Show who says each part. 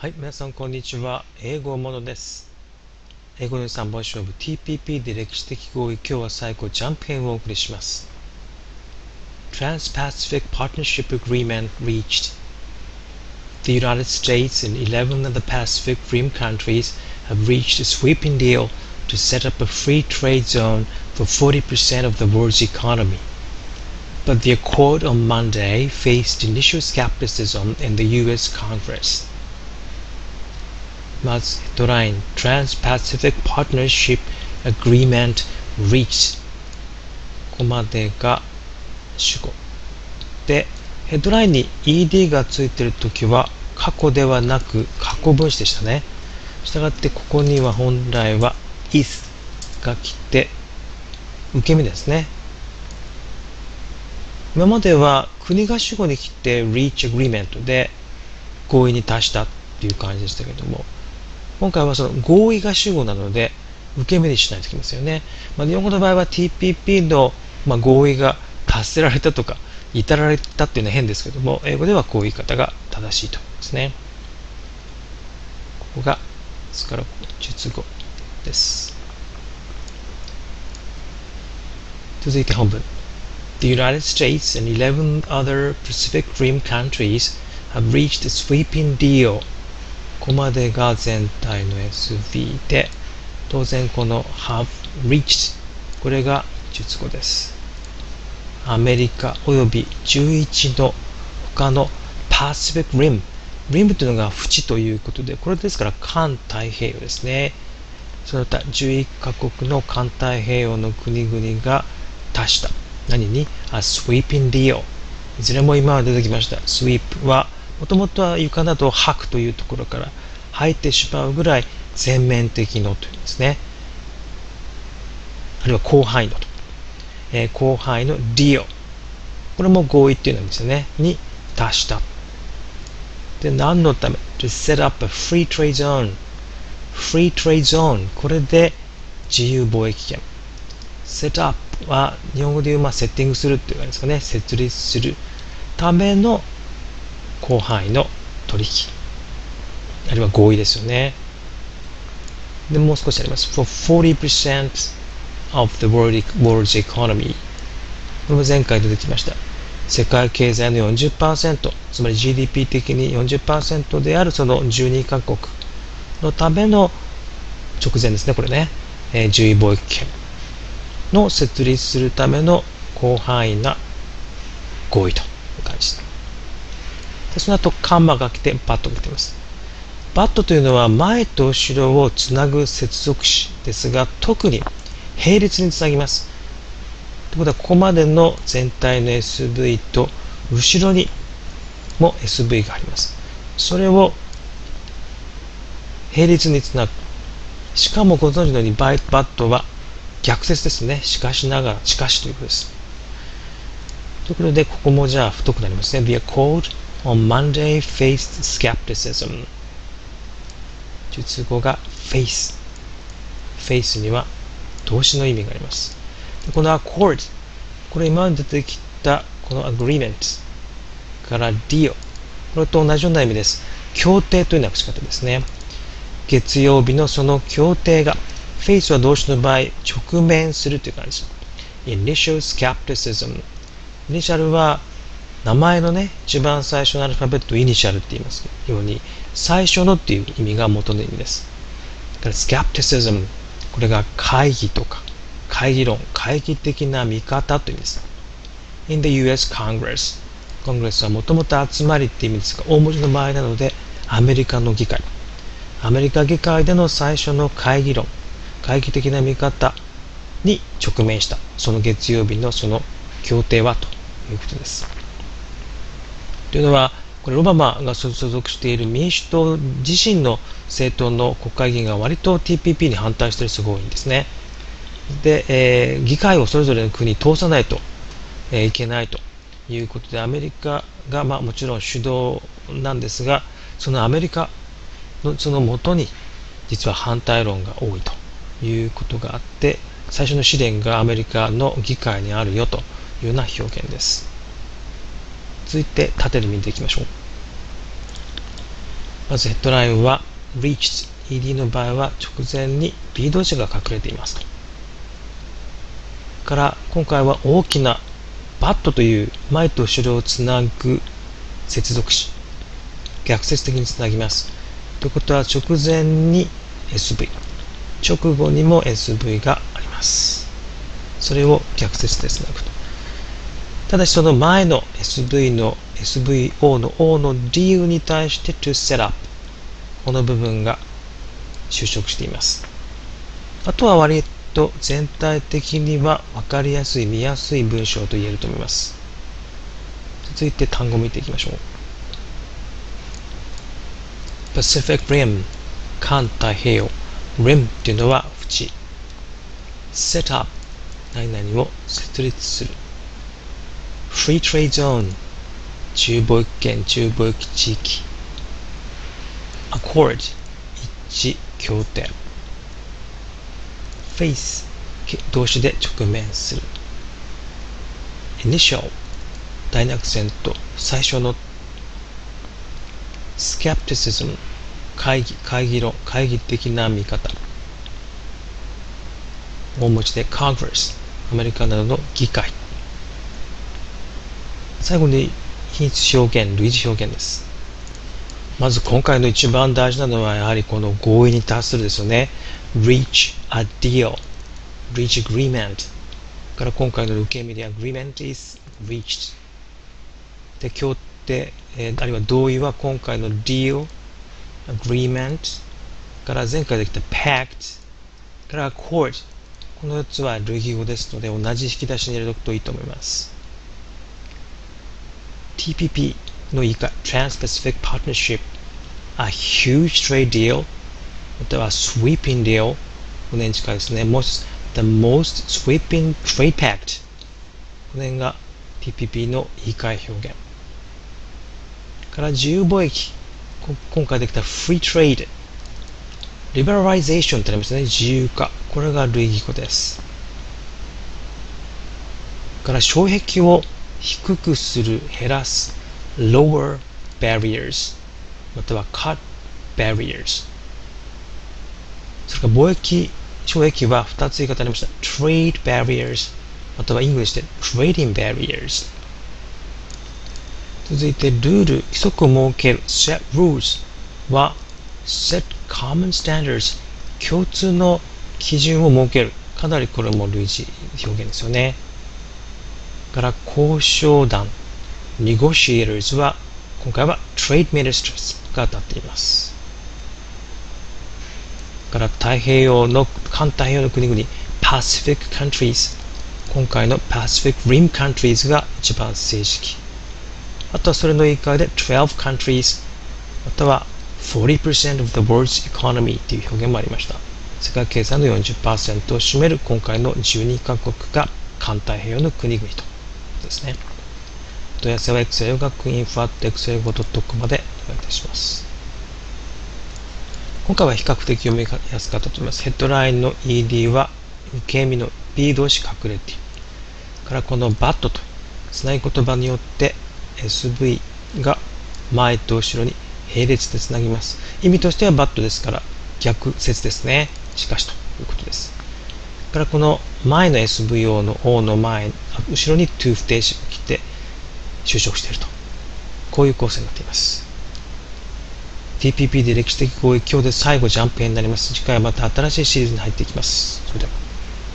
Speaker 1: はい、皆さんこんにちは。英語ものです。英語の3本勝負 TPP で歴史的合意、今日は最後ジャンプ編をお送りします。Trans-Pacific Partnership Agreement reached. The United States and 11 of the Pacific Rim countries have reached a sweeping deal to set up a free trade zone for 40% of the world's economy. But the accord on Monday faced initial skepticism in the US Congress. まずヘッドライン Trans-Pacific Partnership Agreement Reached. ここまでが主語。でヘッドラインに ED がついているときは過去ではなく過去分詞でしたね。したがってここには本来は is が来て受け身ですね。今までは国が主語に来て reach agreement で合意に達したっていう感じでしたけども。今回はその合意が主語なので受け身にしないといけませんよね。まあ、日本語の場合は TPP の、まあ、合意が達せられたとか至られたっていうのは変ですけども英語ではこういう言い方が正しいと思いますね。ここがですから述語です。続いて本文。The United States and 11 other Pacific Rim countries have reached a sweeping deal ここまでが全体の SV で、当然この have reached これが述語です。アメリカ及び11の他の Pacific Rim Rim というのが縁ということで、これですから環太平洋ですね。その他11カ国の環太平洋の国々が達した。何？に ?A sweeping deal。いずれも今は出てきました。sweep はもともとは床などを吐くというところから入ってしまうぐらい全面的のというんですね。あるいは広範囲のと。えー、広範囲の deal。これも合意っていうのですね。に達した。で、何のため ?to set up a free trade zone。free trade zone。これで自由貿易圏。set up は日本語で言う、まあ、セッティングするっていう感じですかね。設立するための広範囲の取引あるいは合意ですよね。でもう少しあります。For 40% of the world, world's economy これも前回出てきました。世界経済の40%つまり GDP 的に40%であるその12カ国のための直前ですねこれね、えー、10位貿易圏の設立するための広範囲な合意という感じです。でその後カンマが来てバットが来ています。バットというのは前と後ろをつなぐ接続詞ですが特に並列につなぎます。ということはここまでの全体の SV と後ろにも SV があります。それを並列につなぐ。しかもご存知のようにバットは逆説ですね。しかしながら、しかしということです。ということで、ここもじゃあ太くなりますね。The a cold on Monday faced skepticism. 述語が face. Face には動詞の意味があります。この accord これ今まで出てきたこの agreement から deal これと同じような意味です。協定という訳し方ですね。月曜日のその協定が face は動詞の場合直面するという感じです。Initial skepticism イニシャルは名前のね、一番最初のアルファベットをイニシャルって言いますように、最初のっていう意味が元の意味です。だから、スキャプティシズム、これが会議とか、会議論、会議的な見方という意味です。In the US Congress、コングレスはもともと集まりって意味ですが、大文字の場合なので、アメリカの議会。アメリカ議会での最初の会議論、会議的な見方に直面した、その月曜日のその協定はということです。というのは、これオバマが所属している民主党自身の政党の国会議員が割と TPP に反対している人が多いんですね。で、えー、議会をそれぞれの国に通さないと、えー、いけないということで、アメリカが、まあ、もちろん主導なんですが、そのアメリカのそのもとに実は反対論が多いということがあって、最初の試練がアメリカの議会にあるよというような表現です。続いて縦で見ていきましょう。まずヘッドラインは reached ed の場合は直前に B 動詞が隠れています。から今回は大きな but という前と後ろをつなぐ接続詞逆説的につなぎます。ということは直前に SV 直後にも SV があります。それを逆説でつなぐと。ただしその前の SV の SVO の O の理由に対して to set up この部分が就職しています。あとは割と全体的には分かりやすい、見やすい文章と言えると思います。続いて単語を見ていきましょう。Pacific Rim 環太平洋 Rim っていうのは縁 Set up 何々を設立する Free Trade Zone 中貿易圏中貿易地域。Accord 一致協定。Face 動詞で直面する。Initial 大なアクセント最初の。Skepticism 会議会議論会議的な見方。大文字で Congress アメリカなどの議会。最後に品質表現類似表現です。まず今回の一番大事なのはやはりこの合意に達するですよね。Reach a deal. Reach agreement. から今回の受け身で agreement is reached. で協定、えー、あるいは同意は今回の deal agreement. から前回できた pact. から accord この4つは類義語ですので同じ引き出しに入れておくといいと思います。TPP の言い換え Trans-Pacific Partnership a huge trade deal または sweeping deal この辺近いですね most, the most sweeping trade pact この辺が TPP の言い換え表現から自由貿易今回できた free trade リベラライゼーションってありますね自由化これが類義語ですから障壁を低くする減らす lower barriers または cut barriers それから貿易障壁は2つ言い方ありました trade barriers またはイングリッシュで trading barriers 続いてルール規則を設ける set rules または set common standards 共通の基準を設けるかなりこれも類似表現ですよねから交渉団 negotiators は今回は trade ministers が当たっていますから太平洋の環太平洋の国々 Pacific countries 今回の Pacific Rim countries が一番正式あとはそれの言い換えで12 countries または40% of the world's economy という表現もありました世界経済の40%を占める今回の12カ国が環太平洋の国々とですね問い合わせはエクセル学院ファットエクセル .com までお願いいたします今回は比較的読みやすかったと思いますヘッドラインの ED は受け身の B 動詞隠れているからこの BAT とつない言葉によって SV が前と後ろに並列でつなぎます。意味としてはバットですから逆説ですね。しかしと。からこの前の SVO の O の前、後ろに to 不定詞を切って就職していると。こういう構成になっています。TPP で歴史的合意、今日で最後ジャンプ編になります。次回はまた新しいシリーズに入っていきます。それでは。